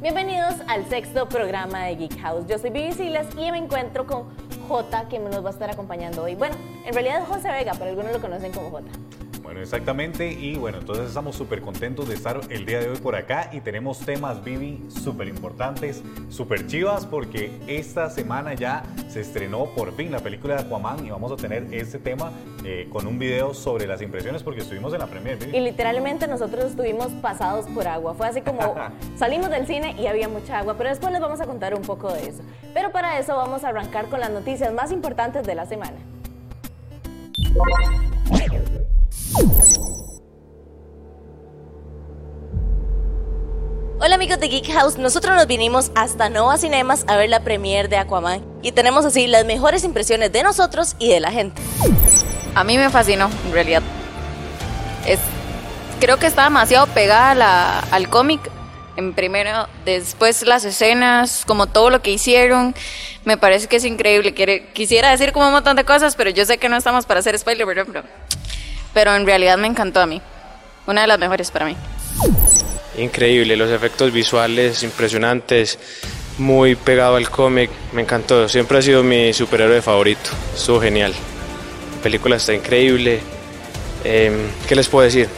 Bienvenidos al sexto programa de Geek House. Yo soy Vivi Silas y me encuentro con J, que nos va a estar acompañando hoy. Bueno, en realidad es José Vega, pero algunos lo conocen como J. Bueno, exactamente. Y bueno, entonces estamos súper contentos de estar el día de hoy por acá y tenemos temas, Vivi, súper importantes, súper chivas, porque esta semana ya se estrenó por fin la película de Aquaman y vamos a tener este tema eh, con un video sobre las impresiones porque estuvimos en la premier. Y literalmente nosotros estuvimos pasados por agua. Fue así como salimos del cine y había mucha agua, pero después les vamos a contar un poco de eso. Pero para eso vamos a arrancar con las noticias más importantes de la semana. Hola amigos de Geek House, nosotros nos vinimos hasta Nova Cinemas a ver la premiere de Aquaman y tenemos así las mejores impresiones de nosotros y de la gente. A mí me fascinó, en realidad. Es, creo que está demasiado pegada al cómic. En primero, después las escenas, como todo lo que hicieron, me parece que es increíble. quisiera decir como un montón de cosas, pero yo sé que no estamos para hacer spoiler, pero pero en realidad me encantó a mí. Una de las mejores para mí. Increíble, los efectos visuales impresionantes, muy pegado al cómic, me encantó. Siempre ha sido mi superhéroe favorito, estuvo genial. La película está increíble. Em, ¿Qué les puedo decir?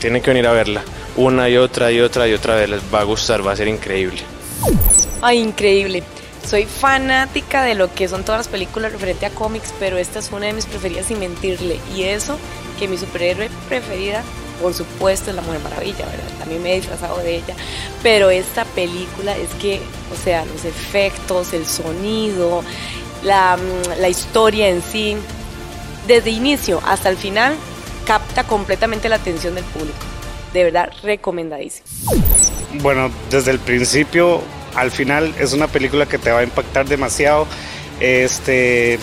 Tienen que venir a verla. Una y otra y otra y otra vez les va a gustar, va a ser increíble. Ay, increíble. Soy fanática de lo que son todas las películas referente a cómics, pero esta es una de mis preferidas sin mentirle. Y eso que mi superhéroe preferida, por supuesto, es la Mujer Maravilla, ¿verdad? También me he disfrazado de ella. Pero esta película es que, o sea, los efectos, el sonido, la, mm, la historia en sí, desde inicio hasta el final, capta completamente la atención del público. De verdad, recomendadísimo. Bueno, desde el principio al final es una película que te va a impactar demasiado. Este,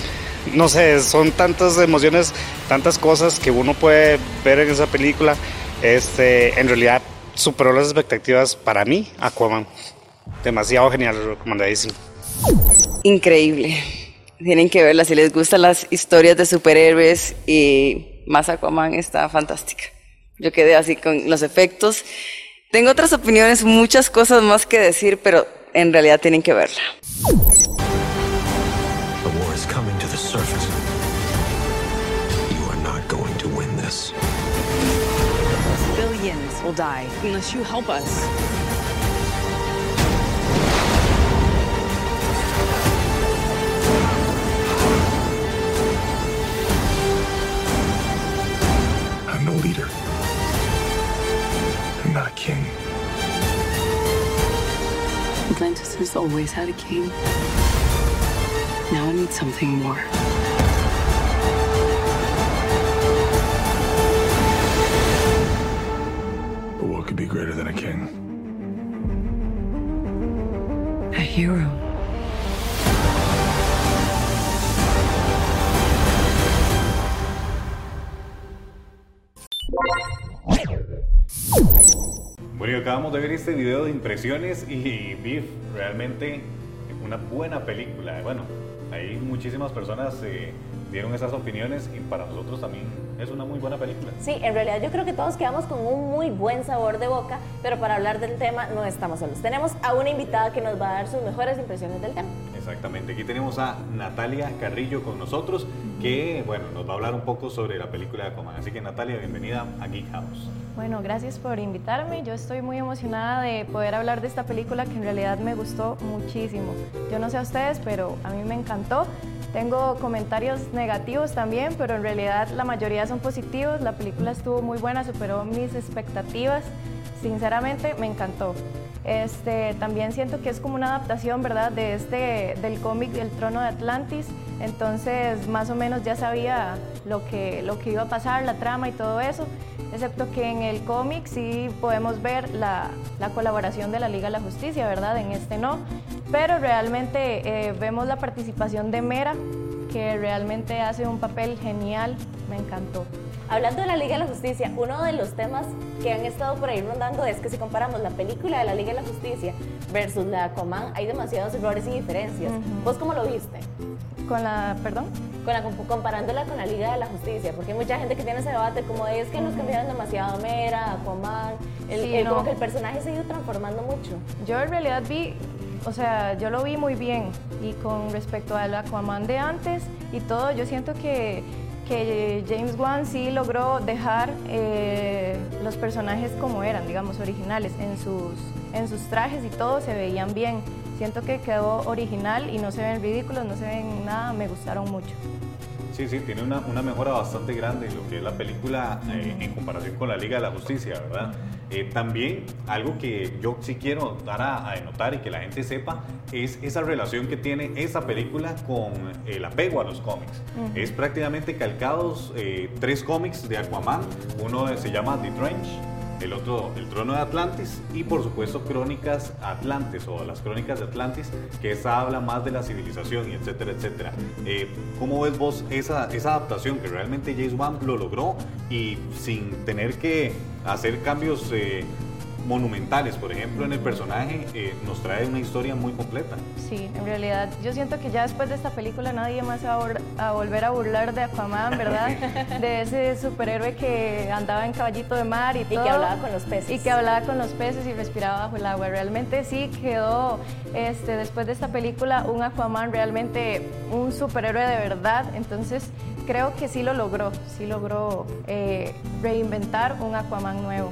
no sé, son tantas emociones, tantas cosas que uno puede ver en esa película. Este, en realidad superó las expectativas para mí, Aquaman. Demasiado genial, recomendadísimo. Increíble. Tienen que verla si les gustan las historias de superhéroes y más Aquaman está fantástica. Yo quedé así con los efectos. Tengo otras opiniones, muchas cosas más que decir, pero en realidad tienen que verla. will die unless you help us. I'm no leader. I'm not a king. Atlantis has always had a king. Now I need something more. Acabamos de ver este video de impresiones y Beef, realmente una buena película. Bueno, hay muchísimas personas eh, dieron esas opiniones y para nosotros también es una muy buena película. Sí, en realidad yo creo que todos quedamos con un muy buen sabor de boca, pero para hablar del tema no estamos solos. Tenemos a una invitada que nos va a dar sus mejores impresiones del tema. Exactamente, aquí tenemos a Natalia Carrillo con nosotros, que bueno, nos va a hablar un poco sobre la película de Aquaman. Así que Natalia, bienvenida a Geek House. Bueno, gracias por invitarme. Yo estoy muy emocionada de poder hablar de esta película que en realidad me gustó muchísimo. Yo no sé a ustedes, pero a mí me encantó. Tengo comentarios negativos también, pero en realidad la mayoría son positivos. La película estuvo muy buena, superó mis expectativas. Sinceramente me encantó. Este, también siento que es como una adaptación, ¿verdad?, de este, del cómic del Trono de Atlantis. Entonces, más o menos ya sabía lo que, lo que iba a pasar, la trama y todo eso. Excepto que en el cómic sí podemos ver la, la, colaboración de la Liga de la Justicia, ¿verdad? En este no pero realmente eh, vemos la participación de Mera, que realmente hace un papel genial, me encantó. Hablando de la Liga de la Justicia, uno de los temas que han estado por ahí rondando es que si comparamos la película de la Liga de la Justicia versus la Aquaman, hay demasiados errores y diferencias. ¿Vos cómo lo viste? Con la, perdón. Con la, comparándola con la Liga de la Justicia, porque hay mucha gente que tiene ese debate como es que nos cambiaron demasiado a Mera, Aquaman, el, Sí, el- como no. que el personaje se ha ido transformando mucho. Yo en realidad vi, o sea, yo lo vi muy bien y con respecto al Aquaman de antes y todo, yo siento que, que James Wan sí logró dejar eh, los personajes como eran, digamos, originales, en sus, en sus trajes y todo se veían bien. Siento que quedó original y no se ven ridículos, no se ven nada, me gustaron mucho. Sí, sí, tiene una, una mejora bastante grande en lo que es la película eh, en comparación con la Liga de la Justicia, ¿verdad? Eh, también algo que yo sí quiero dar a, a denotar y que la gente sepa es esa relación que tiene esa película con el apego a los cómics. Es prácticamente calcados eh, tres cómics de Aquaman. Uno se llama The Trench, el otro El Trono de Atlantis y por supuesto Crónicas Atlantes o las Crónicas de Atlantis, que esa habla más de la civilización y etcétera, etcétera. Eh, ¿Cómo ves vos esa, esa adaptación que realmente James Wan lo logró y sin tener que hacer cambios eh, monumentales, por ejemplo, en el personaje, eh, nos trae una historia muy completa? Sí, en realidad yo siento que ya después de esta película nadie más se va a, vol- a volver a burlar de Aquaman, ¿verdad? de ese superhéroe que andaba en caballito de mar y, que todo. hablaba con los peces. Y que hablaba con los peces y respiraba bajo el agua. Realmente sí quedó, este, después de esta película, un Aquaman realmente un superhéroe de verdad. Entonces creo que sí lo logró, sí logró eh, reinventar un Aquaman nuevo.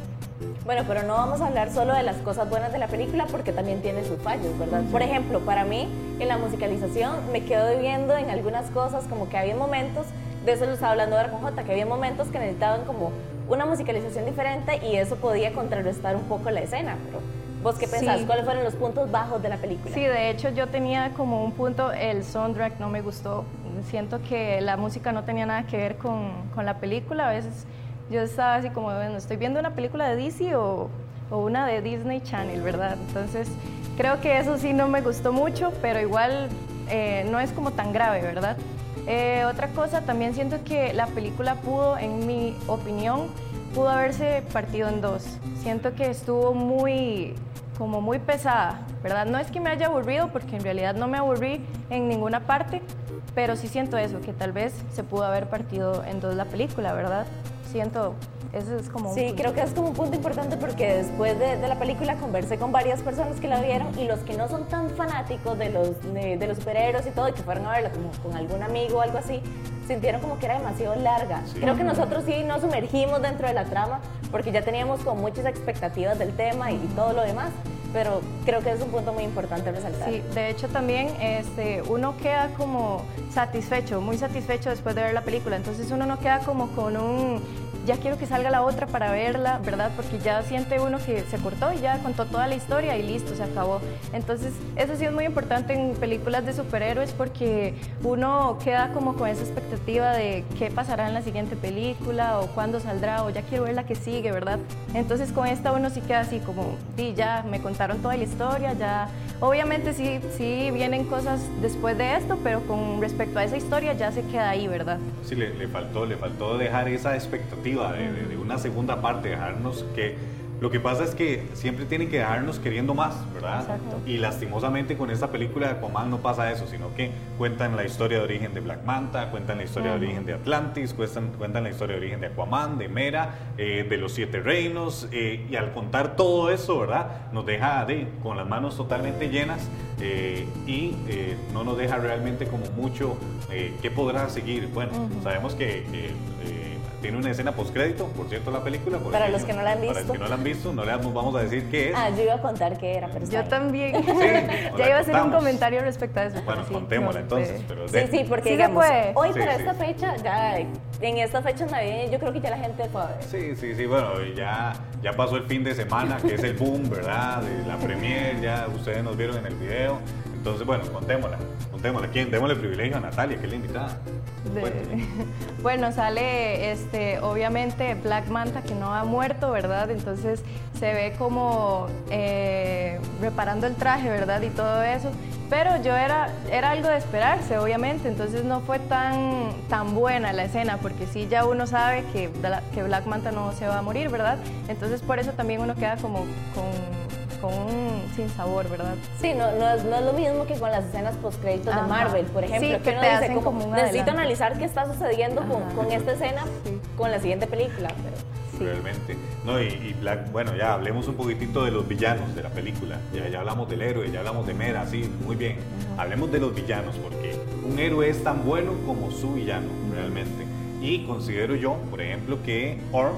Bueno, pero no vamos a hablar solo de las cosas buenas de la película porque también tiene sus fallos, ¿verdad? Por ejemplo, para mí, en la musicalización me quedo viendo en algunas cosas como que había momentos, de eso lo estaba hablando ahora con Jota, que había momentos que necesitaban como una musicalización diferente y eso podía contrarrestar un poco la escena. Pero, ¿Vos qué pensás? Sí. ¿Cuáles fueron los puntos bajos de la película? Sí, de hecho yo tenía como un punto, el soundtrack no me gustó. Siento que la música no tenía nada que ver con, con la película. A veces yo estaba así como, bueno, estoy viendo una película de DC o, o una de Disney Channel, ¿verdad? Entonces creo que eso sí no me gustó mucho, pero igual eh, no es como tan grave, ¿verdad? Eh, otra cosa, también siento que la película pudo, en mi opinión, pudo haberse partido en dos. Siento que estuvo muy, como muy pesada, ¿verdad? No es que me haya aburrido, porque en realidad no me aburrí en ninguna parte, pero sí siento eso, que tal vez se pudo haber partido en dos la película, ¿verdad? Siento, eso es como un Sí, punto. creo que es como un punto importante porque después de, de la película conversé con varias personas que la vieron y los que no son tan fanáticos de los, de, de los superhéroes y todo, y que fueron a verla como con algún amigo o algo así, sintieron como que era demasiado larga. Creo que nosotros sí nos sumergimos dentro de la trama porque ya teníamos como muchas expectativas del tema y, y todo lo demás, pero creo que es un punto muy importante resaltar. Sí, de hecho también este, uno queda como satisfecho, muy satisfecho después de ver la película. Entonces uno no queda como con un, ya quiero que salga la otra para verla, ¿verdad? Porque ya siente uno que se cortó y ya contó toda la historia y listo, se acabó. Entonces eso sí es muy importante en películas de superhéroes porque uno queda como con esa expectativa de qué pasará en la siguiente película o cuándo saldrá o ya quiero ver la que sigue, ¿verdad? Entonces con esta uno sí queda así como, sí, ya me contaron toda la historia, ya... Obviamente sí, sí vienen cosas después de esto, pero con respecto a esa historia ya se queda ahí, ¿verdad? Sí, le, le faltó, le faltó dejar esa expectativa de, de- de una segunda parte, dejarnos que... Lo que pasa es que siempre tienen que dejarnos queriendo más, ¿verdad? Exacto. Y lastimosamente con esta película de Aquaman no pasa eso, sino que cuentan la historia de origen de Black Manta, cuentan la historia de origen de Atlantis, cuentan, cuentan la historia de origen de Aquaman, de Mera, eh, de los Siete Reinos, eh, y al contar todo eso, ¿verdad? Nos deja de, con las manos totalmente llenas eh, y no nos deja realmente como mucho qué podrá seguir. Bueno, sabemos que... que, tiene una escena postcrédito, por cierto, la película. por Para los que no la han Para visto. los que no la han visto, no le vamos vamos a decir qué es. Ah, yo iba a contar qué era, pero Yo también. o ya iba a hacer un comentario respecto a eso. Bueno, sí, contémosla no, entonces. Pero Sí, sí, porque Sí digamos, puede. hoy Sí, para sí. esta fecha, ya en esta fecha navideña, yo creo que ya la gente fue a ver. Sí, sí, sí, bueno, ya, ya pasó el fin de semana, que es el boom, ¿verdad? De la premier, ya ustedes nos vieron en el video. Entonces, bueno, contémosla, contémosla. ¿Quién? Démosle privilegio a Natalia, que es la invitada. De- bueno, sale este, obviamente Black Manta que no ha muerto, ¿verdad? Entonces se ve como eh, reparando el traje, ¿verdad? Y todo eso. Pero yo era, era algo de esperarse, obviamente, entonces no fue tan, tan buena la escena, porque sí ya uno sabe que, que Black Manta no se va a morir, ¿verdad? Entonces por eso también uno queda como con, con un sin sabor, ¿verdad? Sí, no, no, es, no es lo mismo que con las escenas post-créditos de. Marvel, por ejemplo, Sí, que uno dice como, como un necesito adelanto. analizar qué está sucediendo con, con esta escena, Sí. con la siguiente película, pero. Realmente. No, y, y Black, bueno, ya hablemos un poquitito de los villanos de la película. Ya, ya hablamos del héroe, ya hablamos de Mera, sí, muy bien. Hablemos de los villanos, porque un héroe es tan bueno como su villano, realmente. Y considero yo, por ejemplo, que Orm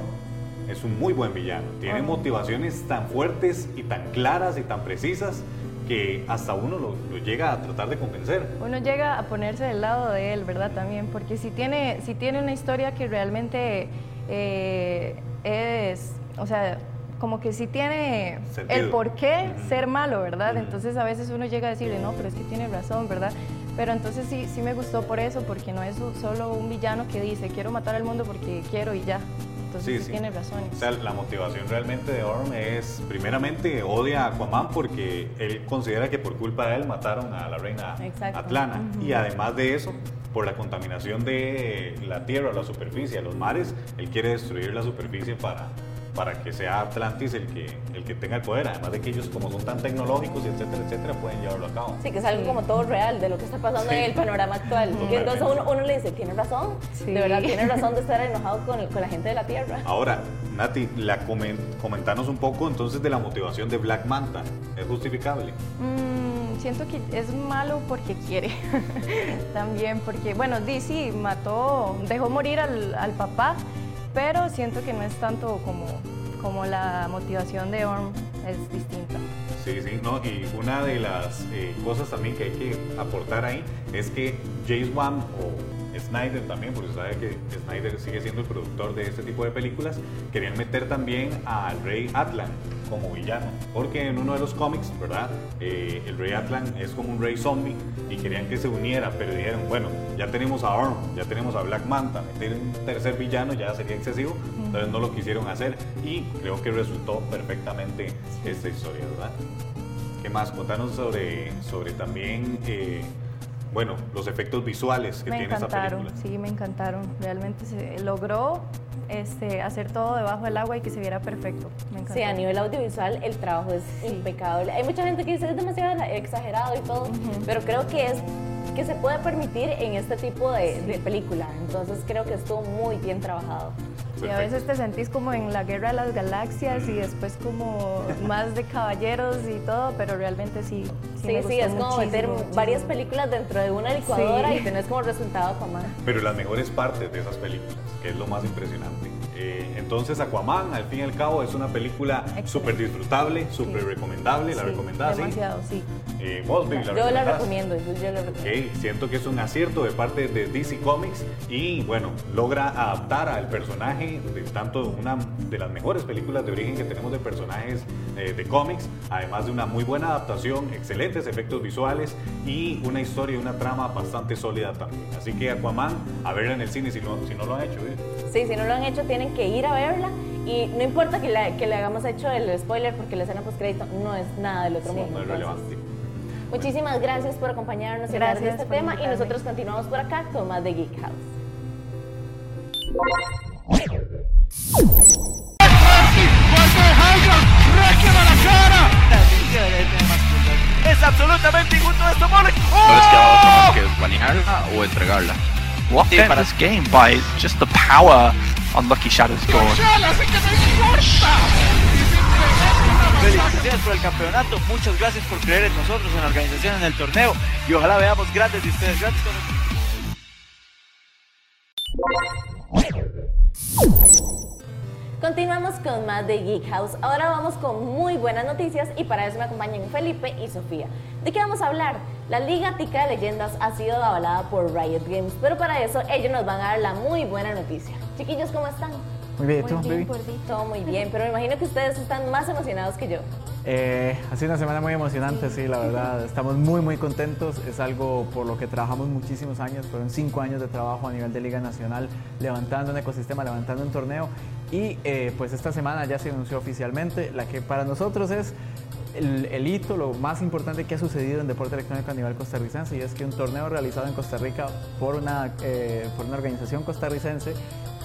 es un muy buen villano. Tiene motivaciones tan fuertes y tan claras y tan precisas que hasta uno lo, lo llega a tratar de convencer. Uno llega a ponerse del lado de él, ¿verdad? También, porque si tiene, si tiene una historia que realmente eh, es, o sea, como que si tiene Sentido. el por qué ser malo, ¿verdad? Entonces a veces uno llega a decirle, no, pero es que tiene razón, ¿verdad? Pero entonces sí, sí me gustó por eso, porque no es solo un villano que dice, quiero matar al mundo porque quiero y ya. Entonces sí, sí. tiene. O sea, la motivación realmente de Orm es, primeramente, odia a Aquaman porque él considera que por culpa de él mataron a la reina Exacto. Atlana. Y además de eso, por la contaminación de la tierra, la superficie, los mares, él quiere destruir la superficie para, para que sea Atlantis el que, el que tenga el poder. Además de que ellos, como son tan tecnológicos, y etcétera, etcétera, pueden llevarlo a cabo. Sí, que es algo como todo real de lo que está pasando Sí. en el panorama actual. Entonces uno, uno le dice, tiene razón, Sí. de verdad, tiene razón de estar enojado con, con la gente de la Tierra. Ahora, Nati, la comen- comentanos un poco entonces de la motivación de Black Manta. ¿Es justificable? Mm, siento que es malo porque quiere. También porque, bueno, DC mató, dejó morir al, al papá, pero siento que no es tanto como, como la motivación de Orm, es distinta. Sí, sí, no, y una de las eh, cosas también que hay que aportar ahí es que James Wan o Snyder también, porque sabe que Snyder sigue siendo el productor de este tipo de películas, querían meter también al rey Atlan como villano, porque en uno de los cómics, ¿verdad? Eh, el rey Atlan es como un rey zombie y querían que se uniera, pero dijeron, bueno, ya tenemos a Orm, ya tenemos a Black Manta, meter un tercer villano ya sería excesivo, entonces no lo quisieron hacer y creo que resultó perfectamente esta historia, ¿verdad? ¿Qué más? Contanos sobre, sobre también, eh, bueno, los efectos visuales que Me tiene encantaron, película. sí, me encantaron. Realmente se logró este, hacer todo debajo del agua y que se viera perfecto. Me encantó. Sí, a nivel audiovisual el trabajo es impecable. Hay mucha gente que dice es demasiado exagerado y todo, pero creo que es que se puede permitir en este tipo de, de película. Entonces creo que estuvo muy bien trabajado. Y a veces te sentís como en la guerra de las galaxias y después como más de caballeros y todo, pero realmente sí. Sí, me sí, gustó es como meter muchísimo, varias películas dentro de una licuadora Sí. y tenés como resultado Aquaman. Pero las mejores partes de esas películas, que es lo más impresionante. Eh, entonces Aquaman, al fin y al cabo, es una película súper disfrutable, súper recomendable, la Sí, recomendás, ¿sí? Demasiado, sí. Eh, Yo la recomiendo, yo, yo la recomiendo. Ok, siento que es un acierto de parte de DC Comics y bueno, logra adaptar al personaje de tanto una de las mejores películas de origen que tenemos de personajes eh, de cómics, además de una muy buena adaptación, excelentes efectos visuales y una historia y una trama bastante sólida también. Así que Aquaman, a verla en el cine si no, si no lo han hecho. ¿eh? Sí, si no lo han hecho, tienen que ir a verla. Y no importa que, la- que le hagamos hecho el spoiler, porque la escena post-crédito no es nada del otro mundo. no es relevante. Muchísimas gracias por acompañarnos y de Gracias este por tema. Y invitarme. nosotros continuamos por acá con más de Geek House. Es absolutamente injusto esto, Morris. No les queda otra más que banearla o entregarla. What Sí, para- this game by just the power on Lucky Shadow's God. Felicitaciones por el campeonato. Muchas gracias por creer en nosotros, en la organización, en el torneo. Y ojalá veamos grandes de ustedes. Grandes cosas. Continuamos con más de Geek House. Ahora vamos con muy buenas noticias y para eso me acompañan Felipe y Sofía. ¿De qué vamos a hablar? La Liga Tica de Leyendas ha sido avalada por Riot Games, pero para eso ellos nos van a dar la muy buena noticia. Chiquillos, ¿cómo están? Muy bien, ¿tú, baby? Todo muy bien, pero me imagino que ustedes están más emocionados que yo. Eh, ha sido una semana muy emocionante, sí, la verdad. Estamos muy, muy contentos. Es algo por lo que trabajamos muchísimos años. Fueron cinco años de trabajo a nivel de Liga Nacional, levantando un ecosistema, levantando un torneo. Y eh, pues esta semana ya se anunció oficialmente la que para nosotros es el, el, hito, lo más importante que ha sucedido en deporte electrónico a nivel costarricense y es que un torneo realizado en Costa Rica por una, eh, por una organización costarricense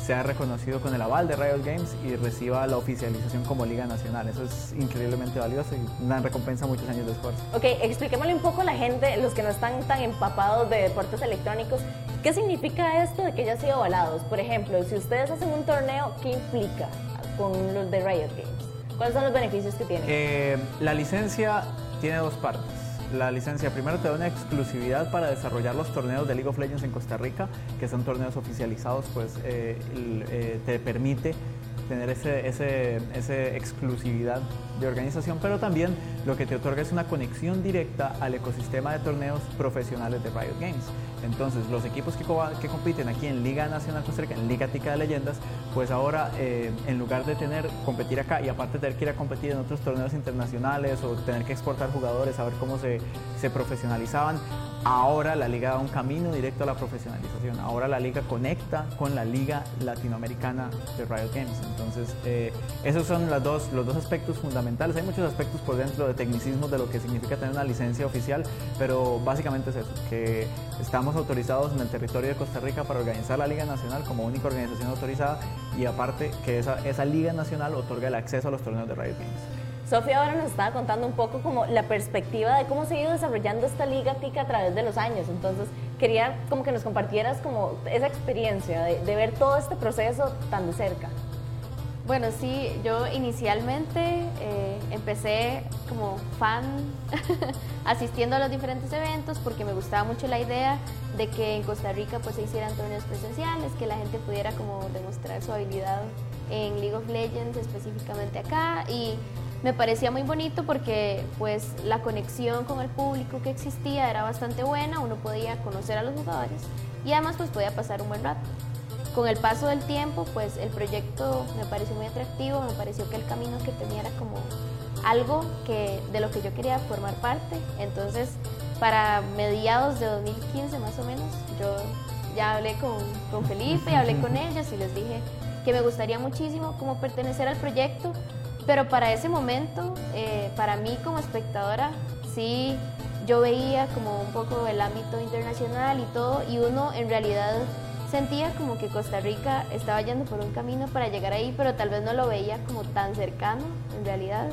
se ha reconocido con el aval de Riot Games y reciba la oficialización como Liga Nacional. Eso es increíblemente valioso y una recompensa a muchos años de esfuerzo. Ok, expliquémosle un poco a la gente, los que no están tan empapados de deportes electrónicos, ¿qué significa esto de que ya han sido avalados? Por ejemplo, si ustedes hacen un torneo, ¿qué implica con los de Riot Games? ¿Cuáles son los beneficios que tiene? Eh, la licencia tiene dos partes. La licencia. Primero te da una exclusividad para desarrollar los torneos de League of Legends en Costa Rica, que son torneos oficializados, pues eh, eh, te permite tener ese, ese, esa exclusividad de organización, pero también lo que te otorga es una conexión directa al ecosistema de torneos profesionales de Riot Games. Entonces, los equipos que, compiten aquí en Liga Nacional Costa en Liga Tica de Leyendas, pues ahora eh, en lugar de tener competir acá y aparte tener que ir a competir en otros torneos internacionales o tener que exportar jugadores a ver cómo se, se profesionalizaban, ahora la liga da un camino directo a la profesionalización. Ahora la liga conecta con la liga latinoamericana de Riot Games. Entonces, eh, esos son dos, los dos aspectos fundamentales. Hay muchos aspectos por dentro de tecnicismos de lo que significa tener una licencia oficial, pero básicamente es eso, que estamos autorizados en el territorio de Costa Rica para organizar la Liga Nacional como única organización autorizada y aparte que esa, esa Liga Nacional otorga el acceso a los torneos de Riot Games. Sofía ahora nos estaba contando un poco como la perspectiva de cómo se ha ido desarrollando esta liga TICA a través de los años. Entonces, quería como que nos compartieras como esa experiencia de, ver todo este proceso tan de cerca. Bueno, sí, yo inicialmente eh, empecé como fan asistiendo a los diferentes eventos porque me gustaba mucho la idea de que en Costa Rica pues se hicieran torneos presenciales, que la gente pudiera como demostrar su habilidad en League of Legends específicamente acá y me parecía muy bonito porque pues la conexión con el público que existía era bastante buena, uno podía conocer a los jugadores y además pues podía pasar un buen rato. Con el paso del tiempo pues el proyecto me pareció muy atractivo, me pareció que el camino que tenía era como algo que, de lo que yo quería formar parte, entonces para mediados de 2015 más o menos yo ya hablé con, con Felipe, hablé con ellos y les dije que me gustaría muchísimo como pertenecer al proyecto pero para ese momento, eh, para mí como espectadora, sí, yo veía como un poco el ámbito internacional y todo, y uno en realidad sentía como que Costa Rica estaba yendo por un camino para llegar ahí, pero tal vez no lo veía como tan cercano en realidad.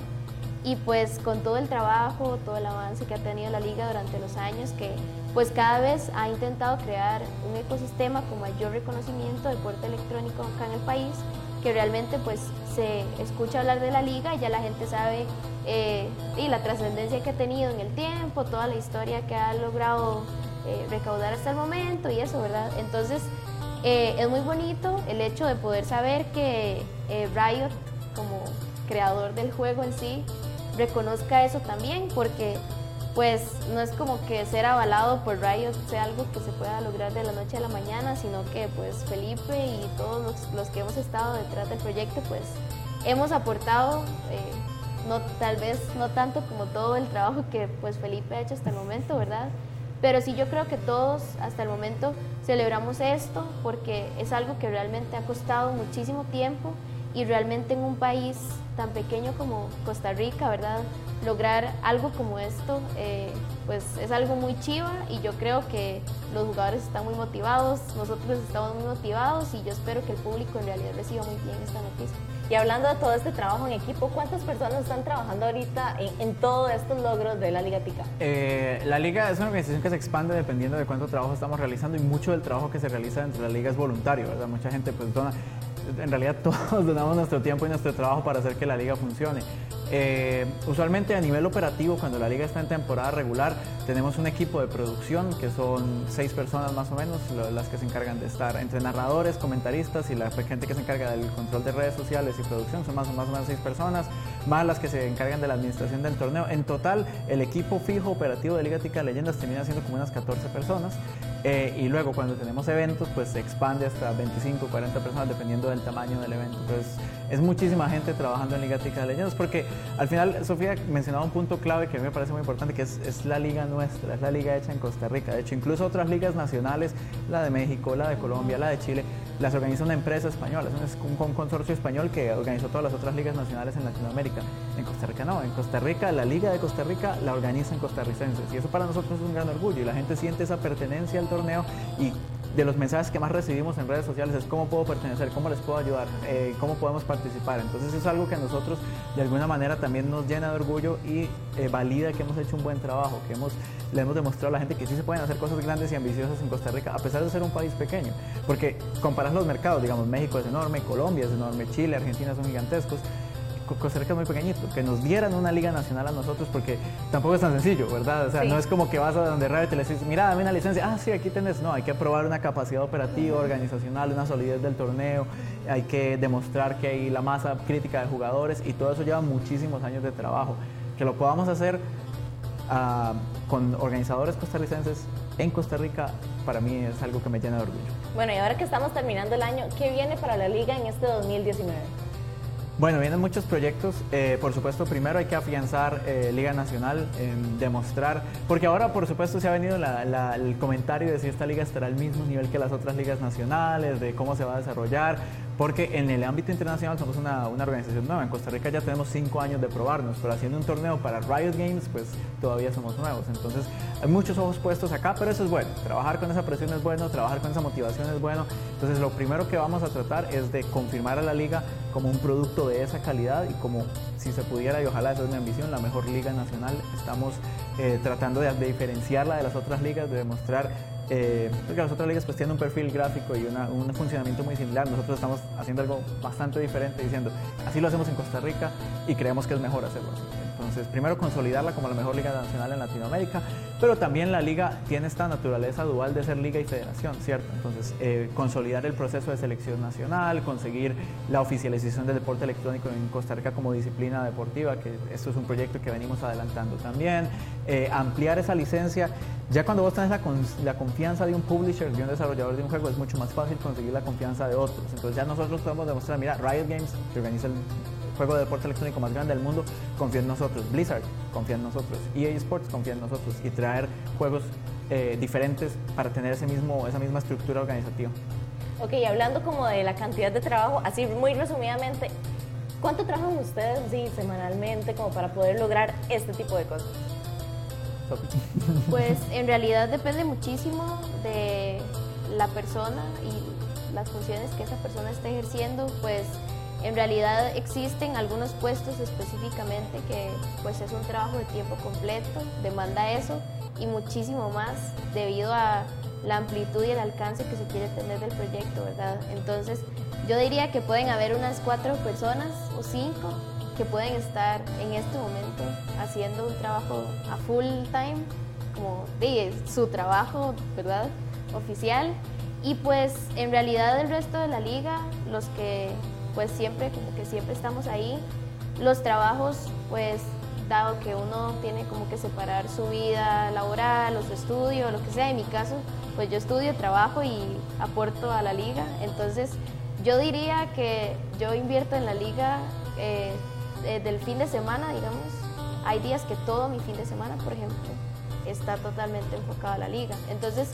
Y pues con todo el trabajo, todo el avance que ha tenido la liga durante los años, que pues cada vez ha intentado crear un ecosistema con mayor reconocimiento de deporte electrónico acá en el país, que realmente pues se escucha hablar de la liga y ya la gente sabe eh, y la trascendencia que ha tenido en el tiempo, toda la historia que ha logrado eh, recaudar hasta el momento y eso, ¿verdad? Entonces eh, es muy bonito el hecho de poder saber que Riot como creador del juego en sí reconozca eso también porque pues no es como que ser avalado por Riot sea algo que se pueda lograr de la noche a la mañana, sino que pues Felipe y todos los, que hemos estado detrás del proyecto pues hemos aportado, eh, no, tal vez no tanto como todo el trabajo que pues Felipe ha hecho hasta el momento, ¿verdad? Pero sí yo creo que todos hasta el momento celebramos esto porque es algo que realmente ha costado muchísimo tiempo y realmente en un país tan pequeño como Costa Rica, ¿verdad? lograr algo como esto, eh, pues es algo muy chiva y yo creo que los jugadores están muy motivados, nosotros estamos muy motivados y yo espero que el público en realidad reciba muy bien esta noticia. Y hablando de todo este trabajo en equipo, ¿cuántas personas están trabajando ahorita en, todos estos logros de la Liga Tica? Eh, la Liga es una organización que se expande dependiendo de cuánto trabajo estamos realizando y mucho del trabajo que se realiza dentro de la Liga es voluntario, ¿verdad? Mucha gente pues dona, en realidad todos donamos nuestro tiempo y nuestro trabajo para hacer que la Liga funcione. Eh, usualmente a nivel operativo, cuando la liga está en temporada regular, tenemos un equipo de producción que son seis personas más o menos, las que se encargan de estar entre narradores, comentaristas y la gente que se encarga del control de redes sociales y producción, son más, más o menos seis personas, más las que se encargan de la administración del torneo. En total, el equipo fijo operativo de Liga Tica Leyendas termina siendo como unas 14 personas. Eh, y luego cuando tenemos eventos, pues se expande hasta 25, 40 personas dependiendo del tamaño del evento. Es muchísima gente trabajando en Liga Tica de porque al final Sofía mencionaba un punto clave que a mí me parece muy importante, que es, es la liga nuestra, es la liga hecha en Costa Rica. De hecho, incluso otras ligas nacionales, la de México, la de Colombia, la de Chile, las organiza una empresa española, es un, un consorcio español que organizó todas las otras ligas nacionales en Latinoamérica. En Costa Rica no, en Costa Rica la Liga de Costa Rica la organizan costarricenses y eso para nosotros es un gran orgullo y la gente siente esa pertenencia al torneo y de los mensajes que más recibimos en redes sociales es cómo puedo pertenecer, cómo les puedo ayudar, eh, cómo podemos participar. Entonces es algo que a nosotros de alguna manera también nos llena de orgullo y eh, valida que hemos hecho un buen trabajo, que hemos, le hemos demostrado a la gente que sí se pueden hacer cosas grandes y ambiciosas en Costa Rica, a pesar de ser un país pequeño. Porque comparas los mercados, digamos, México es enorme, Colombia es enorme, Chile, Argentina son gigantescos. Costa Rica es muy pequeñito, que nos dieran una liga nacional a nosotros, porque tampoco es tan sencillo, ¿verdad? O sea, Sí. no es como que vas a donde radio y te le dices, mira, dame una licencia, ah, sí, aquí tenés. No, hay que probar una capacidad operativa, organizacional, una solidez del torneo, hay que demostrar que hay la masa crítica de jugadores y todo eso lleva muchísimos años de trabajo. Que lo podamos hacer ah, con organizadores costarricenses en Costa Rica, para mí es algo que me llena de orgullo. Bueno, y ahora que estamos terminando el año, ¿qué viene para la liga en este 2019? Bueno, vienen muchos proyectos. Eh, por supuesto, primero hay que afianzar eh, Liga Nacional, en demostrar, porque ahora, por supuesto, se ha venido la- el comentario de si esta liga estará al mismo nivel que las otras ligas nacionales, de cómo se va a desarrollar, porque en el ámbito internacional somos una, una organización nueva. En Costa Rica ya tenemos cinco años de probarnos, pero haciendo un torneo para Riot Games, pues todavía somos nuevos. Entonces, hay muchos ojos puestos acá, pero eso es bueno. Trabajar con esa presión es bueno, trabajar con esa motivación es bueno. Entonces, lo primero que vamos a tratar es de confirmar a la liga como un producto de esa calidad y como si se pudiera, y ojalá esa es mi ambición, la mejor liga nacional. Estamos eh, tratando de, diferenciarla de las otras ligas, de demostrar eh, porque las otras ligas pues tienen un perfil gráfico y un funcionamiento muy similar. Nosotros estamos haciendo algo bastante diferente diciendo, así lo hacemos en Costa Rica y creemos que es mejor hacerlo así. Entonces, primero consolidarla como la mejor liga nacional en Latinoamérica, pero también la liga tiene esta naturaleza dual de ser liga y federación, ¿cierto? Entonces, eh, consolidar el proceso de selección nacional, conseguir la oficialización del deporte electrónico en Costa Rica como disciplina deportiva, que esto es un proyecto que venimos adelantando también, eh, ampliar esa licencia. Ya cuando vos tenés la, la confianza de un publisher, de un desarrollador de un juego, es mucho más fácil conseguir la confianza de otros. Entonces ya nosotros podemos demostrar, mira, Riot Games, que organiza el juego de deporte electrónico más grande del mundo, confía en nosotros. Blizzard confía en nosotros. EA Sports confía en nosotros. Y traer juegos eh, diferentes para tener ese mismo, esa misma estructura organizativa. Ok, y hablando como de la cantidad de trabajo, así muy resumidamente, ¿cuánto trabajan ustedes sí, semanalmente como para poder lograr este tipo de cosas? Pues en realidad depende muchísimo de la persona y las funciones que esa persona esté ejerciendo, pues en realidad existen algunos puestos específicamente que pues es un trabajo de tiempo completo, demanda eso y muchísimo más debido a la amplitud y el alcance que se quiere tener del proyecto, ¿verdad? Entonces yo diría que pueden haber unas cuatro personas o cinco que pueden estar en este momento haciendo un trabajo a full time, como de su trabajo, ¿verdad? Oficial. Y pues en realidad el resto de la liga, los que pues siempre, como que siempre estamos ahí, los trabajos pues dado que uno tiene como que separar su vida laboral o su estudio, lo que sea, en mi caso, pues yo estudio, trabajo y aporto a la liga, entonces yo diría que yo invierto en la liga eh, eh, del fin de semana, digamos, hay días que todo mi fin de semana, por ejemplo, está totalmente enfocado a la liga, entonces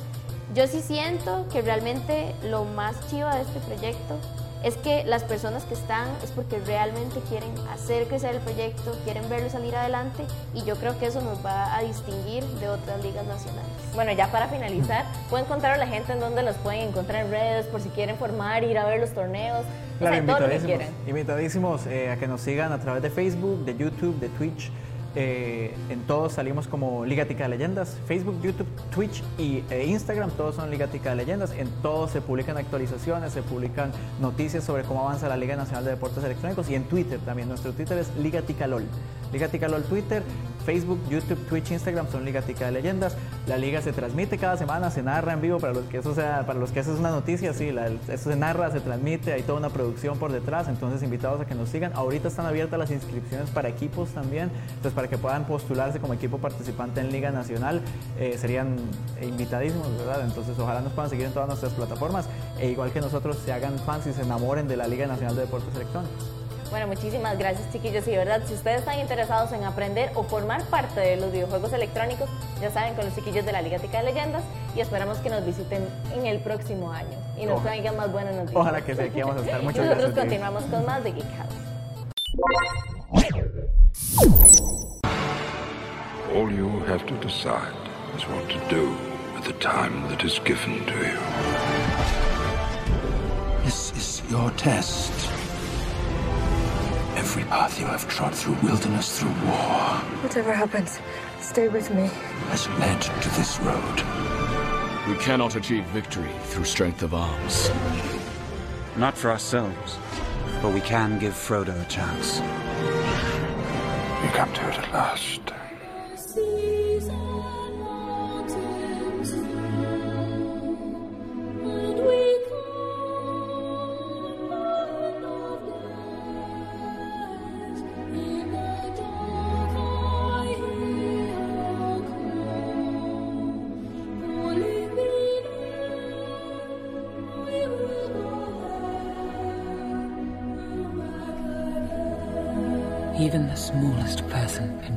yo sí siento que realmente lo más chivo de este proyecto es que las personas que están es porque realmente quieren hacer crecer el proyecto, quieren verlo salir adelante y yo creo que eso nos va a distinguir de otras ligas nacionales. Bueno, ya para finalizar, ¿pueden contar a la gente en dónde los pueden encontrar en redes por si quieren formar, ir a ver los torneos? O Claro, sea, todo lo que invitadísimos, quieran. invitadísimos eh, a que nos sigan a través de Facebook, de YouTube, de Twitch. Eh, en todos salimos como Liga Tica de Leyendas. Facebook, YouTube, Twitch y eh, Instagram, todos son Liga Tica de Leyendas. En todos se publican actualizaciones, se publican noticias sobre cómo avanza la Liga Nacional de Deportes Electrónicos y en Twitter también. Nuestro Twitter es Liga Tica LOL. Liga Tica LOL Twitter. Facebook, YouTube, Twitch, Instagram son Liga Tica de Leyendas. La liga se transmite cada semana, se narra en vivo para los que eso sea, para los que eso es una noticia, sí, eso se narra, se transmite, hay toda una producción por detrás, entonces invitados a que nos sigan. Ahorita están abiertas las inscripciones para equipos también, entonces para que puedan postularse como equipo participante en Liga Nacional, eh, serían invitadísimos, ¿verdad? Entonces ojalá nos puedan seguir en todas nuestras plataformas e igual que nosotros se hagan fans y se enamoren de la Liga Nacional de Deportes Electrónicos. Bueno, muchísimas gracias chiquillos y de verdad, si ustedes están interesados en aprender o formar parte de los videojuegos electrónicos, ya saben, con los chiquillos de la Liga Tica de Leyendas y esperamos que nos visiten en el próximo año y nos Ojalá. traigan más buenas noticias. Ojalá que sí, aquí vamos a estar. Muchas y nosotros gracias, Vivi. continuamos con más de Geek House. All you have to decide is what to do with the time that is given to you. This is your test. Every path you have trod through wilderness, through war, Whatever happens, stay with me. has led to this road. We cannot achieve victory through strength of arms. Not for ourselves, but we can give Frodo a chance. You come to it at last.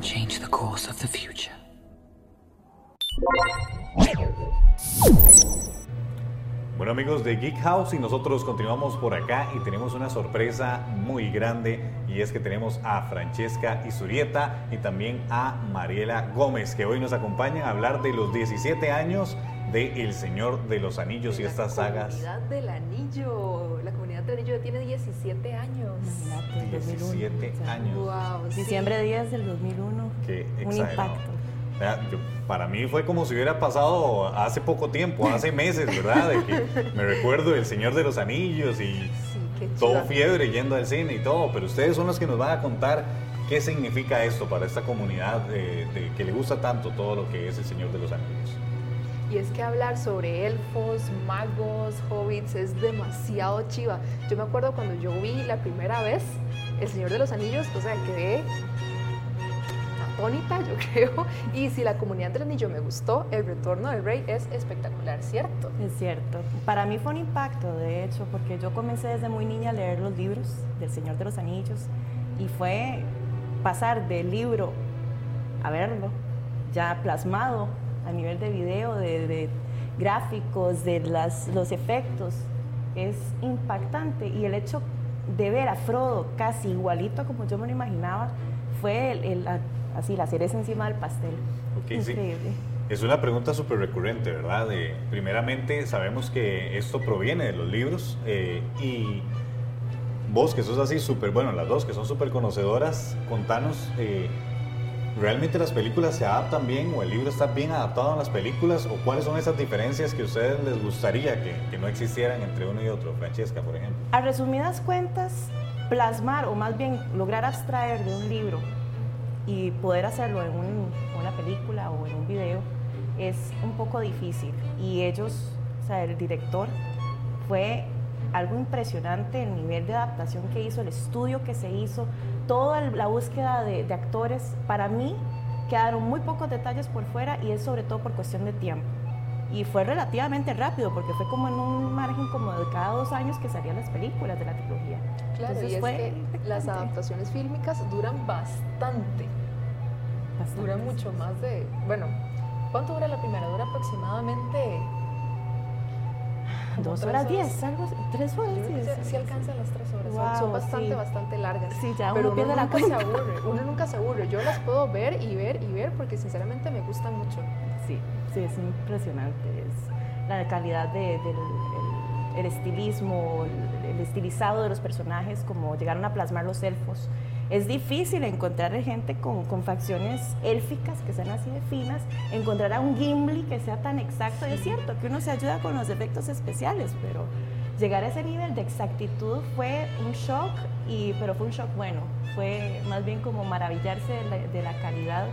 Change the course of the future. Bueno amigos de Geek House y nosotros continuamos por acá y tenemos una sorpresa muy grande y es que tenemos a Francesca Isurieta y también a Mariela Gómez que hoy nos acompañan a hablar de los 17 años de El Señor de los Anillos y estas sagas. comunidad del anillo. La comunidad del anillo tiene 17 años. 17 años. Wow, sí. Diciembre 10 del 2001. Qué Un exagerado. impacto. Yo- para mí fue como si hubiera pasado hace poco tiempo, hace meses, ¿verdad? De que me recuerdo El Señor de los Anillos y qué todo fiebre yendo al cine y todo, pero ustedes son los que nos van a contar qué significa esto para esta comunidad de- de- que le gusta tanto todo lo que es El Señor de los Anillos. Y es que hablar sobre elfos, magos, hobbits es demasiado chiva. Yo me acuerdo cuando yo vi la primera vez El Señor de los Anillos, o sea, quedé atónita, yo creo. Y si la comunidad del anillo me gustó, El Retorno del Rey es espectacular, ¿cierto? Es cierto. Para mí fue un impacto, de hecho, porque yo comencé desde muy niña a leer los libros del Señor de los Anillos y fue pasar del libro a verlo, ya plasmado a nivel de video, de, de gráficos, de las, los efectos. Es impactante y el hecho de ver a Frodo casi igualito como yo me lo imaginaba fue el- el- así la cereza encima del pastel. Sí. Increíble. Es una pregunta súper recurrente, ¿verdad? De- primeramente, sabemos que esto proviene de los libros eh, y vos que sos así súper, bueno, las dos que son súper conocedoras, contanos, eh, ¿realmente las películas se adaptan bien o el libro está bien adaptado a las películas o cuáles son esas diferencias que a ustedes les gustaría que, que no existieran entre uno y otro? Francesca, por ejemplo. A resumidas cuentas, plasmar o más bien lograr abstraer de un libro y poder hacerlo en un- una película o en un video es un poco difícil. Y ellos, o sea, el director fue algo impresionante el nivel de adaptación que hizo, el estudio que se hizo, toda la búsqueda de, de actores. Para mí quedaron muy pocos detalles por fuera y es sobre todo por cuestión de tiempo. Y fue relativamente rápido porque fue como en un margen como de cada dos años que salían las películas de la trilogía. Claro, Entonces y es fue que las adaptaciones fílmicas duran bastante. Duran mucho más de. Bueno, ¿cuánto dura la primera? Dura aproximadamente. Dos horas diez, algo tres horas diez. sí, sí alcanzan las tres horas. son- Wow, son bastante, sí. bastante largas. Sí, ya pero uno pierde la nunca se cuenta. aburre. Uno nunca se aburre. Yo las puedo ver y ver y ver porque sinceramente me gustan mucho. Sí, sí, es impresionante. Es la calidad de- del el, el estilismo, el, el estilizado de los personajes, como llegaron a plasmar los elfos. Es difícil encontrar gente con, con facciones élficas que sean así de finas, encontrar a un Gimli que sea tan exacto. Y es cierto que uno se ayuda con los efectos especiales, pero llegar a ese nivel de exactitud fue un shock, y, pero fue un shock bueno. Fue más bien como maravillarse de la, de la calidad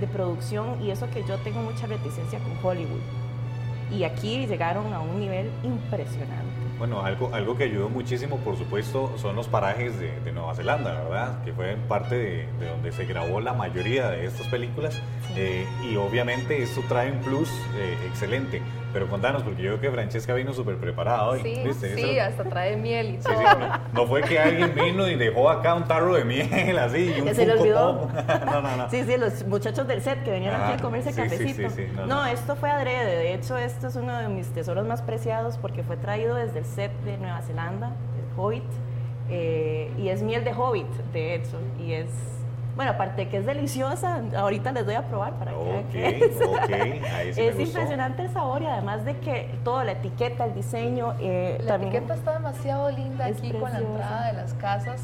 de producción y eso que yo tengo mucha reticencia con Hollywood. Y aquí llegaron a un nivel impresionante. Bueno, algo, algo que ayudó muchísimo, por supuesto, son los parajes de, de Nueva Zelanda, ¿verdad? Que fue parte de, de, donde se grabó la mayoría de estas películas. Eh, y obviamente esto trae un plus eh, excelente. Pero contanos, porque yo creo que Francesca vino súper preparada hoy. Sí, ¿viste? sí, Eso- hasta trae miel y todo. sí, no, no fue que alguien vino y dejó acá un tarro de miel así y un se le olvidó. No, no, no. Sí, sí, los muchachos del set que venían aquí a comerse cafecito. sí, sí, no, no, esto fue adrede. De hecho, esto es uno de mis tesoros más preciados porque fue traído desde el set de Nueva Zelanda, el Hobbit. eh, y es miel de Hobbit, de hecho. Y es, bueno, aparte de que es deliciosa, ahorita les doy a probar para que vean Ok, que es. ok, ahí sí me es impresionante el sabor y además de que toda la etiqueta, el diseño. eh, La también etiqueta está demasiado linda Es aquí con la preciosa. entrada de las casas.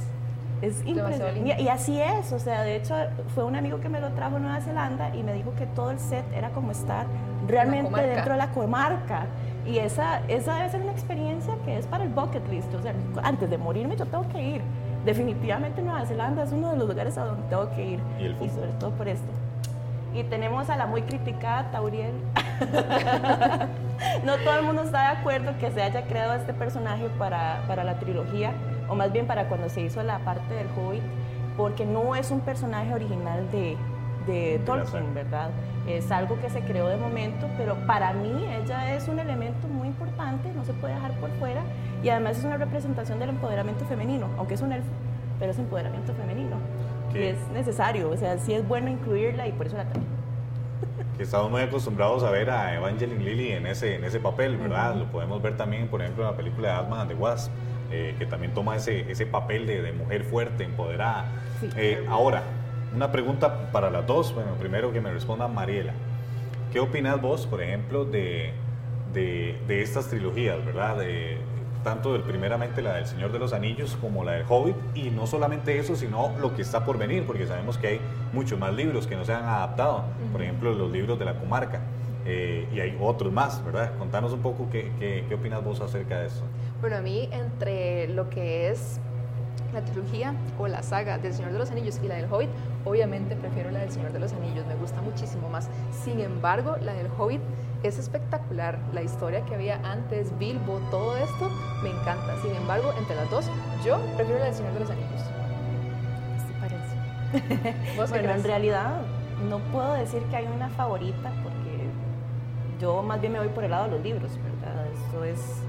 Es impresionante. Y, y así es, o sea, de hecho fue un amigo que me lo trajo a Nueva Zelanda y me dijo que todo el set era como estar realmente dentro de la comarca. Y esa, esa debe ser una experiencia que es para el bucket list. O sea, antes de morirme yo tengo que ir. Definitivamente Nueva Zelanda es uno de los lugares a donde tengo que ir. Y el sobre todo por esto. Y tenemos a la muy criticada Tauriel. no todo el mundo está de acuerdo que se haya creado este personaje para, para la trilogía, o más bien para cuando se hizo la parte del Hobbit, porque no es un personaje original de, de Tolkien, ¿verdad? Es algo que se creó de momento, pero para mí ella es un elemento muy importante, no se puede dejar por fuera, y además es una representación del empoderamiento femenino, aunque es un elfo, pero es empoderamiento femenino. Sí. Y es necesario, o sea, sí es bueno incluirla y por eso la traje. que estamos muy acostumbrados a ver a Evangeline Lilly en ese, en ese papel, ¿verdad? Lo podemos ver también, por ejemplo, en la película de Ant-Man and the Wasp, eh, que también toma ese, ese papel de, de mujer fuerte, empoderada. Sí. Eh, ahora, una pregunta para las dos. Bueno, primero que me responda Mariela. ¿Qué opinas vos, por ejemplo, de, de, de estas trilogías, verdad? De, tanto del, primeramente la del Señor de los Anillos como la del Hobbit, y no solamente eso, sino lo que está por venir, porque sabemos que hay muchos más libros que no se han adaptado, por ejemplo, los libros de la comarca, eh, y hay otros más, ¿verdad? Contanos un poco qué, qué, qué opinas vos acerca de eso. Bueno, a mí entre lo que es la trilogía o la saga del Señor de los Anillos y la del Hobbit, obviamente prefiero la del Señor de los Anillos, me gusta muchísimo más. Sin embargo, la del Hobbit es espectacular, la historia que había antes, Bilbo, todo esto, me encanta. Sin embargo, entre las dos, yo prefiero la del Señor de los Anillos. ¿Qué te parece? ¿Vos qué bueno, en realidad no puedo decir que hay una favorita porque yo más bien me voy por el lado de los libros, ¿verdad? Esto es,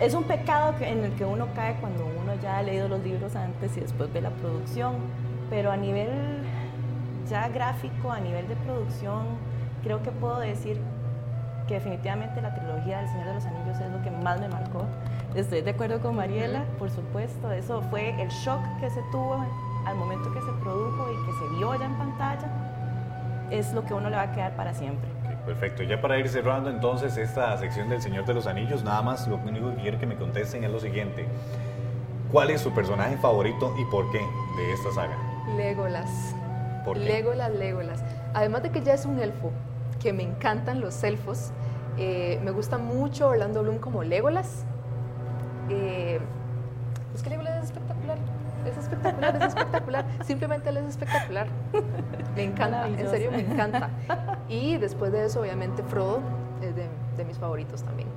es un pecado en el que uno cae cuando uno ya ha leído los libros antes y después ve la producción, pero a nivel ya gráfico, a nivel de producción, creo que puedo decir que definitivamente la trilogía del Señor de los Anillos es lo que más me marcó. Estoy de acuerdo con Mariela, por supuesto, eso fue el shock que se tuvo al momento que se produjo y que se vio ya en pantalla, es lo que uno le va a quedar para siempre. Perfecto, ya para ir cerrando entonces esta sección del Señor de los Anillos, nada más lo único que quiero que me contesten es lo siguiente. ¿Cuál es su personaje favorito y por qué de esta saga? Legolas. ¿Por qué? Legolas, Legolas. Además de que ya es un elfo, que me encantan los elfos, eh, me gusta mucho Orlando Bloom como Legolas. Eh, es que Legolas es espectacular. Es espectacular, es espectacular. Simplemente él es espectacular. Me encanta, en serio me encanta. Y después de eso, obviamente, Frodo es de, de mis favoritos también.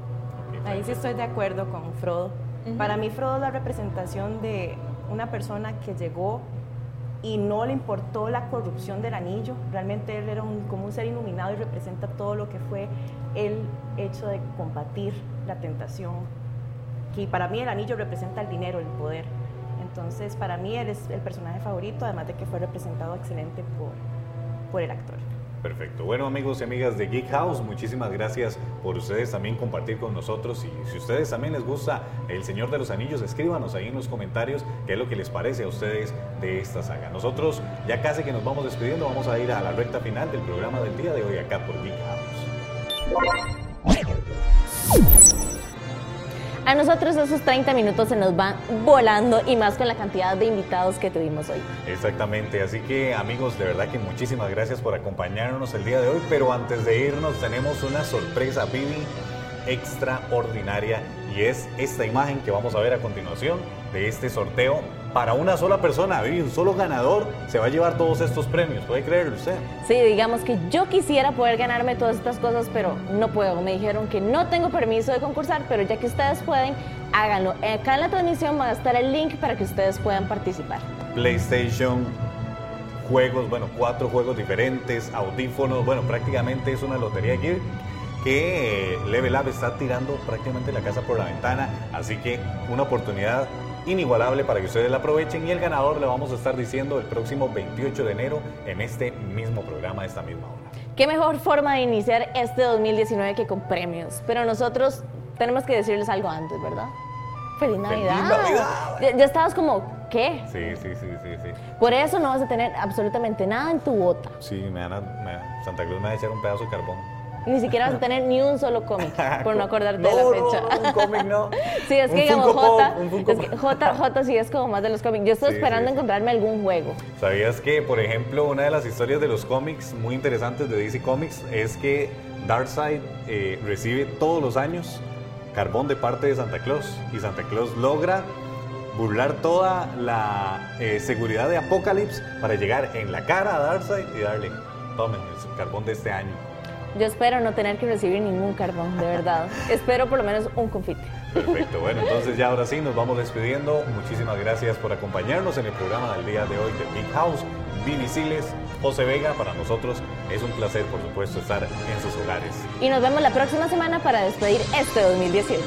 Ahí sí estoy de acuerdo con Frodo. Para mí Frodo es la representación de una persona que llegó y no le importó la corrupción del anillo. Realmente él era como un ser iluminado y representa todo lo que fue el hecho de combatir la tentación. Que para mí el anillo representa el dinero, el poder. Entonces, para mí él es el personaje favorito, además de que fue representado excelente por, por el actor. Perfecto. Bueno, amigos y amigas de Geek House, muchísimas gracias por ustedes también compartir con nosotros. Y si ustedes también les gusta El Señor de los Anillos, escríbanos ahí en los comentarios qué es lo que les parece a ustedes de esta saga. Nosotros ya casi que nos vamos despidiendo, vamos a ir a la recta final del programa del día de hoy acá por Geek House. A nosotros esos 30 minutos se nos van volando y más con la cantidad de invitados que tuvimos hoy. Exactamente, así que amigos, de verdad que muchísimas gracias por acompañarnos el día de hoy, pero antes de irnos tenemos una sorpresa, Vivi, extraordinaria y es esta imagen que vamos a ver a continuación de este sorteo para una sola persona, un solo ganador se va a llevar todos estos premios. ¿Puede creerlo usted? Sí, digamos que yo quisiera poder ganarme todas estas cosas, pero no puedo. Me dijeron que no tengo permiso de concursar, pero ya que ustedes pueden, háganlo. Acá en la transmisión va a estar el link para que ustedes puedan participar. PlayStation, juegos, bueno, cuatro juegos diferentes, audífonos, bueno, prácticamente es una lotería gear que eh, Level Up está tirando prácticamente la casa por la ventana, así que una oportunidad inigualable para que ustedes la aprovechen y el ganador le vamos a estar diciendo el próximo 28 de enero en este mismo programa, esta misma hora. Qué mejor forma de iniciar este 2019 que con premios, pero nosotros tenemos que decirles algo antes, ¿verdad? Feliz Navidad. Navidad. Ya, ya estabas como, ¿qué? Sí, sí, sí, sí, sí. Por eso no vas a tener absolutamente nada en tu bota. Sí, me van a- me- Santa Cruz me va a echar un pedazo de carbón. Ni siquiera vas a tener ni un solo cómic, por no acordarte de la fecha. no, un cómic no. Sí, es Un que digamos, J, es que J, J sí es como más de los cómics. Yo estoy Sí, esperando sí. encontrarme algún juego. ¿Sabías que, por ejemplo, una de las historias de los cómics muy interesantes de DC Comics es que Darkseid eh, recibe todos los años carbón de parte de Santa Claus y Santa Claus logra burlar toda la eh, seguridad de Apocalypse para llegar en la cara a Darkseid y darle, tomen el carbón de este año. Yo espero no tener que recibir ningún carbón, de verdad. espero por lo menos un confite. Perfecto, bueno, entonces ya ahora sí nos vamos despidiendo. Muchísimas gracias por acompañarnos en el programa del día de hoy de Big House. Vivi Siles, José Vega, para nosotros es un placer, por supuesto, estar en sus hogares. Y nos vemos la próxima semana para despedir este 2018.